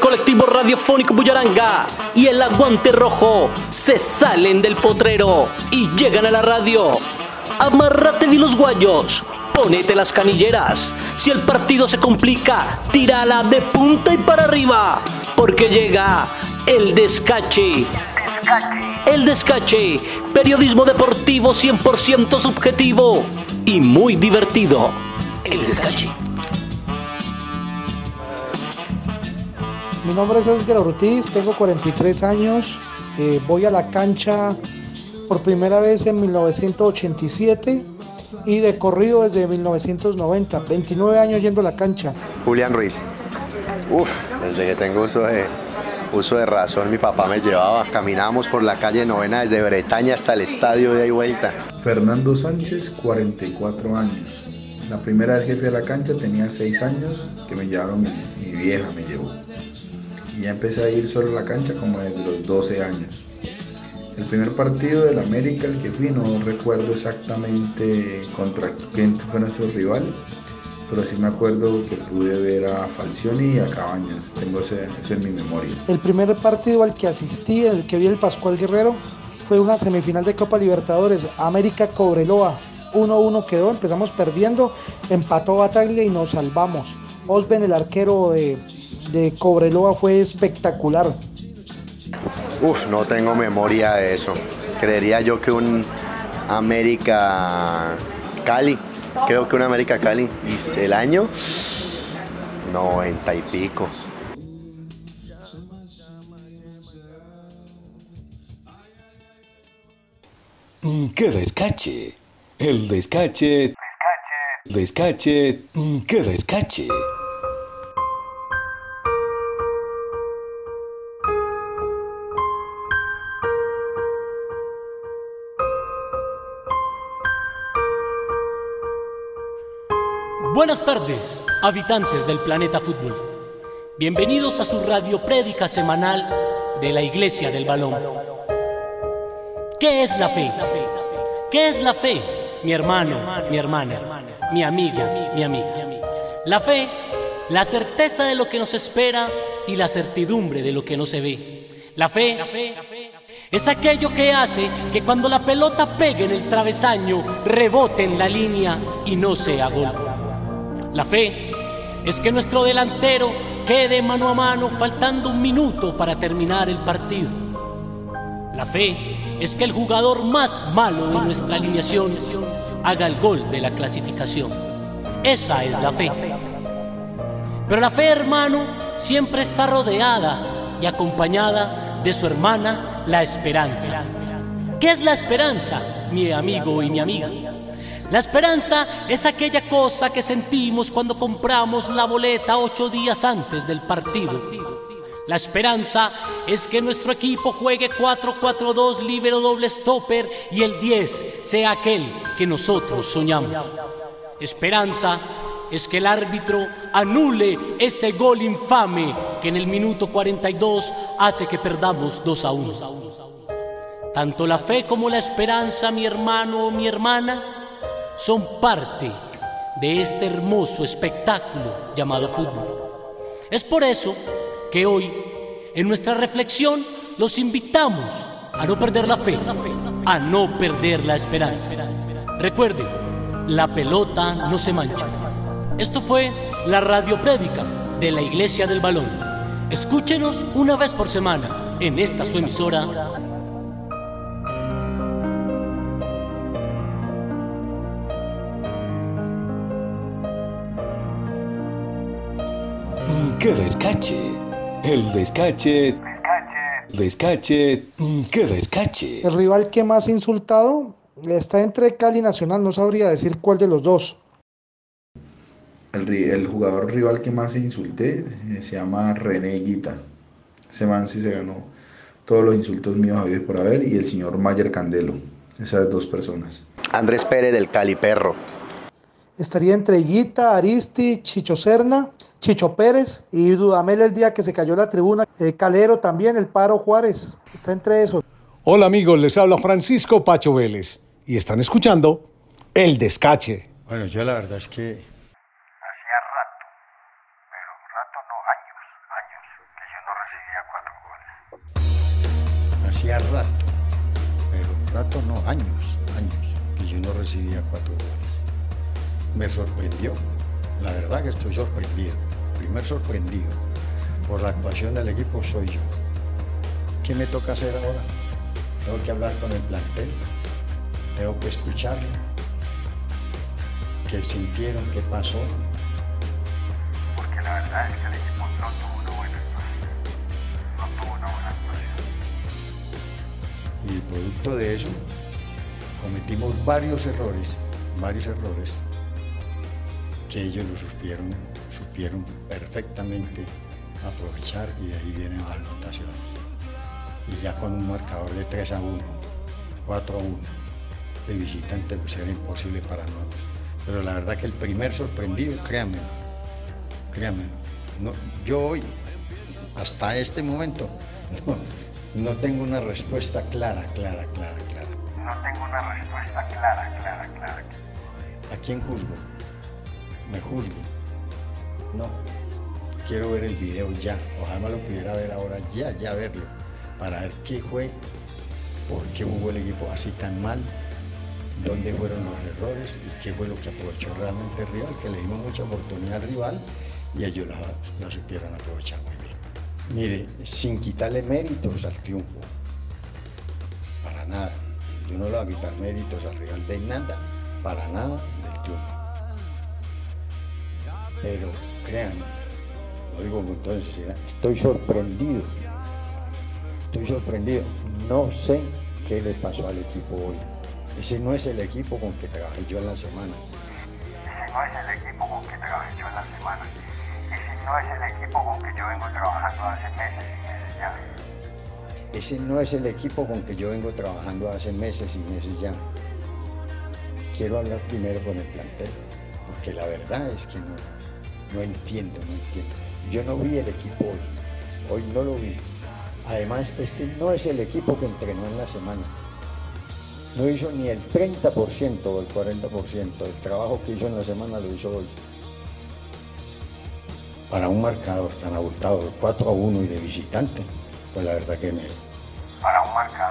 colectivo radiofónico Bullaranga y el aguante rojo se salen del potrero y llegan a la radio. Amárrate de los guayos, ponete las canilleras. Si el partido se complica, tírala de punta y para arriba, porque llega el descache. El descache, periodismo deportivo 100% subjetivo y muy divertido. El descache. Mi nombre es Edgar Ortiz, tengo 43 años, eh, voy a la cancha por primera vez en 1987 y de corrido desde 1990, 29 años yendo a la cancha. Julián Ruiz. Uf, desde que tengo uso de, uso de razón, mi papá me llevaba, caminábamos por la calle novena desde Bretaña hasta el estadio de ahí vuelta. Fernando Sánchez, 44 años. La primera vez que fui a la cancha tenía 6 años, que me llevaron, mi, mi vieja me llevó. Ya empecé a ir solo a la cancha como desde los 12 años. El primer partido del América al que fui, no recuerdo exactamente contra quién fue nuestro rival, pero sí me acuerdo que pude ver a Falcioni y a Cabañas, tengo ese, eso en mi memoria. El primer partido al que asistí, el que vi el Pascual Guerrero, fue una semifinal de Copa Libertadores, América Cobreloa. 1-1 quedó, empezamos perdiendo, empató Bataglia y nos salvamos. Osben, el arquero de, de Cobreloa, fue espectacular. Uf, no tengo memoria de eso. Creería yo que un América Cali, creo que un América Cali. Y el año, 90 y pico. ¡Qué descache! El descache. Descache. Descache. ¡Qué descache! Habitantes del planeta fútbol. Bienvenidos a su radio prédica semanal de la Iglesia del Balón. ¿Qué es la fe? ¿Qué es la fe? Mi hermano, mi hermana, mi amigo, mi amiga. La fe, la certeza de lo que nos espera y la certidumbre de lo que no se ve. La fe es aquello que hace que cuando la pelota pegue en el travesaño, rebote en la línea y no sea gol. La fe es que nuestro delantero quede mano a mano faltando un minuto para terminar el partido. La fe es que el jugador más malo de nuestra alineación haga el gol de la clasificación. Esa es la fe. Pero la fe, hermano, siempre está rodeada y acompañada de su hermana, la esperanza. ¿Qué es la esperanza, mi amigo y mi amiga? La esperanza es aquella cosa que sentimos cuando compramos la boleta ocho días antes del partido. La esperanza es que nuestro equipo juegue 4-4-2 libero doble stopper y el 10 sea aquel que nosotros soñamos. Esperanza es que el árbitro anule ese gol infame que en el minuto 42 hace que perdamos 2 a 1. Tanto la fe como la esperanza, mi hermano o mi hermana, son parte de este hermoso espectáculo llamado fútbol. Es por eso que hoy, en nuestra reflexión, los invitamos a no perder la fe, a no perder la esperanza. Recuerden, la pelota no se mancha. Esto fue la radio prédica de la Iglesia del Balón. Escúchenos una vez por semana en esta su emisora ¡Qué descache! El descache. Descache. Mm, ¡Qué descache! El rival que más ha insultado está entre Cali y Nacional, no sabría decir cuál de los dos. El, jugador rival que más insulté eh, se llama René Guita. Ese man sí se ganó todos los insultos míos habidos por haber y el señor Mayer Candelo. Esas dos personas. Andrés Pérez del Cali Perro. Estaría entre Higuita, Aristi, Chicho Serna, Chicho Pérez y Dudamel el día que se cayó la tribuna, eh, Calero también, el Paro Juárez, está entre esos. Hola amigos, les habla Francisco Pacho Vélez y están escuchando El Descache. Bueno, yo la verdad es que... Hacía rato, pero rato no, años, años, que yo no recibía cuatro goles. Hacía rato, pero rato no, años, años, que yo no recibía cuatro goles. Me sorprendió, la verdad que estoy sorprendido primer sorprendido por la actuación del equipo soy yo. ¿Qué me toca hacer ahora? Tengo que hablar con el plantel, tengo que escucharlo, qué sintieron, qué pasó. Porque la verdad es que el equipo no tuvo una buena actuación. No tuvo una buena actuación. Y producto de eso, cometimos varios errores, varios errores, que ellos lo supieron, supieron perfectamente aprovechar y de ahí vienen las anotaciones. Y ya con un marcador de 3 a 1, 4 a 1, de visitante pues era imposible para nosotros. Pero la verdad que el primer sorprendido, créanme, créanme, no, yo hoy, hasta este momento, no, no tengo una respuesta clara, clara, clara, clara. No tengo una respuesta clara, clara, clara. ¿A quién juzgo? ¿Me juzgo? No. Quiero ver el video ya. Ojalá lo pudiera ver ahora ya, ya verlo. Para ver qué fue, por qué jugó el equipo así tan mal, dónde fueron los errores y qué fue lo que aprovechó realmente el rival, que le dimos mucha oportunidad al rival y ellos la, la supieron aprovechar muy bien. Mire, sin quitarle méritos al triunfo, para nada. Yo no le voy a quitar méritos al rival de nada, para nada del triunfo. Pero créanme, lo digo con toda sinceridad, estoy sorprendido. Estoy sorprendido. No sé qué le pasó al equipo hoy. Ese no es el equipo con que trabajé yo en la semana. Ese no es el equipo con que trabajé yo en la semana. Ese no es el equipo con que yo vengo trabajando hace meses y meses ya. Ese no es el equipo con que yo vengo trabajando hace meses y meses ya. Quiero hablar primero con el plantel, porque la verdad es que no, no entiendo, no entiendo. Yo no vi el equipo hoy, hoy no lo vi. Además, este no es el equipo que entrenó en la semana. No hizo ni el 30% o el 40% del trabajo que hizo en la semana, lo hizo hoy. Para un marcador tan abultado de 4 a 1 y de visitante, pues la verdad que me, Para un marcador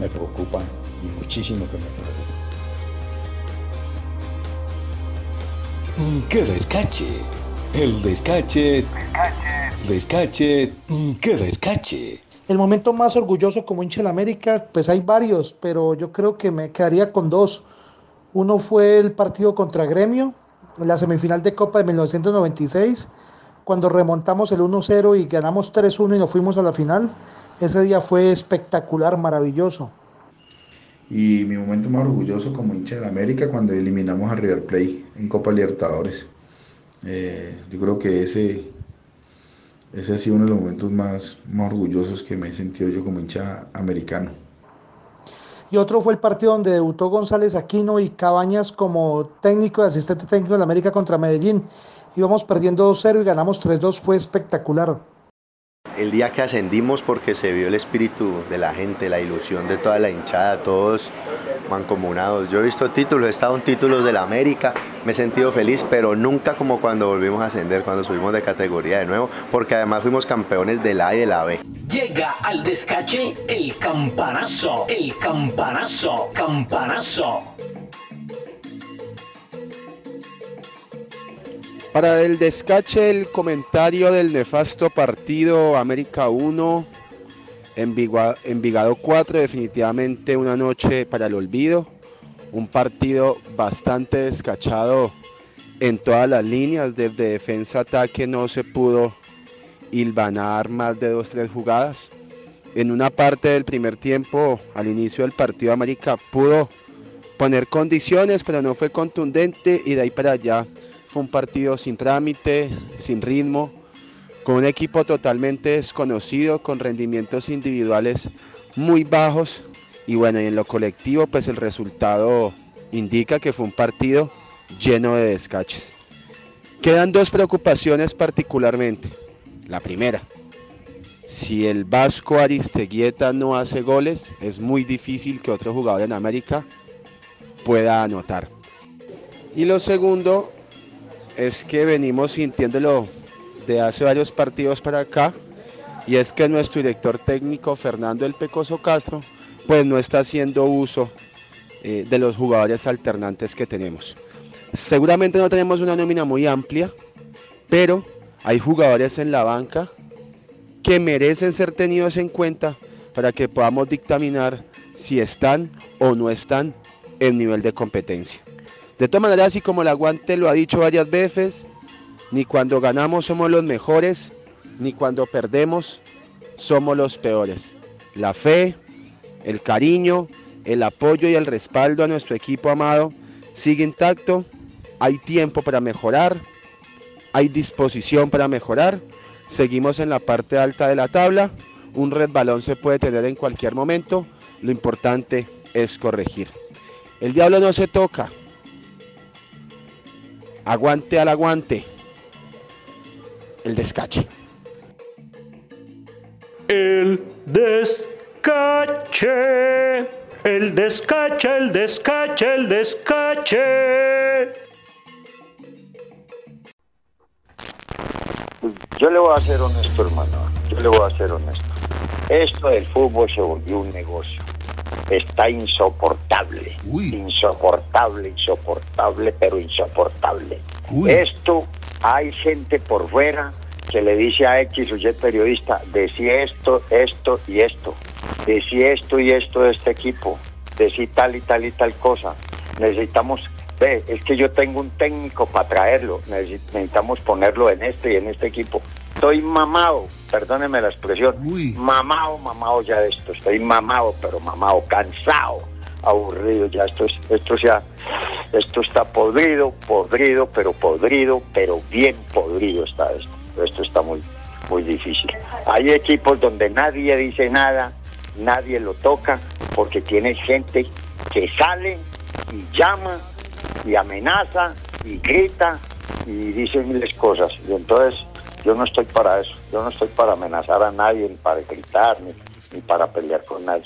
me preocupa y muchísimo que me preocupa. Mm, ¡Qué descache! El descache. Descache. Descache. ¡Qué descache! El momento más orgulloso como hincha de la América, pues hay varios, pero yo creo que me quedaría con dos. Uno fue el partido contra Gremio, en la semifinal de Copa de 1996, cuando remontamos el 1-0 y ganamos 3-1 y nos fuimos a la final. Ese día fue espectacular, maravilloso. Y mi momento más orgulloso como hincha de la América cuando eliminamos a River Plate en Copa Libertadores. Eh, yo creo que ese, ese ha sido uno de los momentos más, más orgullosos que me he sentido yo como hincha americano. Y otro fue el partido donde debutó González Aquino y Cabañas como técnico y asistente técnico de la América contra Medellín. Íbamos perdiendo 2-0 y ganamos 3-2, fue espectacular. El día que ascendimos porque se vio el espíritu de la gente, la ilusión de toda la hinchada, todos mancomunados. Yo he visto títulos, he estado en títulos de la América, me he sentido feliz, pero nunca como cuando volvimos a ascender, cuando subimos de categoría de nuevo, porque además fuimos campeones del A y de la B. Llega al descache el campanazo, el campanazo, campanazo. Para el descache, el comentario del nefasto partido América 1, Envigua- Envigado 4, definitivamente una noche para el olvido. Un partido bastante descachado en todas las líneas, desde defensa a ataque no se pudo hilvanar más de dos, tres jugadas. En una parte del primer tiempo, al inicio del partido, América pudo poner condiciones, pero no fue contundente y de ahí para allá fue un partido sin trámite, sin ritmo, con un equipo totalmente desconocido, con rendimientos individuales muy bajos y bueno, y en lo colectivo pues el resultado indica que fue un partido lleno de descaches. Quedan dos preocupaciones particularmente. La primera, si el Vasco Aristeguieta no hace goles, es muy difícil que otro jugador en América pueda anotar. Y lo segundo es que venimos sintiéndolo de hace varios partidos para acá, y es que nuestro director técnico Fernando El Pecoso Castro, pues no está haciendo uso eh, de los jugadores alternantes que tenemos. Seguramente no tenemos una nómina muy amplia, pero hay jugadores en la banca que merecen ser tenidos en cuenta para que podamos dictaminar si están o no están en nivel de competencia. De todas maneras, así como el aguante lo ha dicho varias veces, ni cuando ganamos somos los mejores, ni cuando perdemos somos los peores. La fe, el cariño, el apoyo y el respaldo a nuestro equipo amado sigue intacto. Hay tiempo para mejorar, hay disposición para mejorar. Seguimos en la parte alta de la tabla. Un red balón se puede tener en cualquier momento. Lo importante es corregir. El diablo no se toca. Aguante al aguante. El descache. El descache. El descache, el descache, el descache. Yo le voy a ser honesto, hermano. Yo le voy a ser honesto. Esto del fútbol se volvió un negocio. Está insoportable. Insoportable, insoportable, pero insoportable. Esto, hay gente por fuera que le dice a X o Y periodista, decía esto, esto y esto. Decía esto y esto de este equipo. Decía tal y tal y tal cosa. Necesitamos Ve, es que yo tengo un técnico para traerlo, necesitamos ponerlo en este y en este equipo. Estoy mamado, perdóneme la expresión, mamado, mamado ya de esto, estoy mamado, pero mamado, cansado, aburrido, ya esto, es, esto, sea, esto está podrido, podrido, pero podrido, pero bien podrido está esto. Esto está muy, muy difícil. Hay equipos donde nadie dice nada, nadie lo toca, porque tiene gente que sale y llama y amenaza y grita y dice miles cosas. Y entonces yo no estoy para eso. Yo no estoy para amenazar a nadie, ni para gritar, ni, ni para pelear con nadie.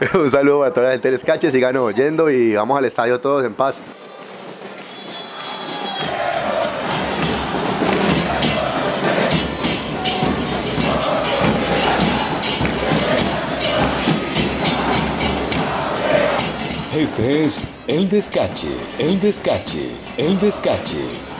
Un saludo a toda la gente del Escache, sigan oyendo y vamos al estadio todos en paz. Este es El Descache, El Descache, El Descache.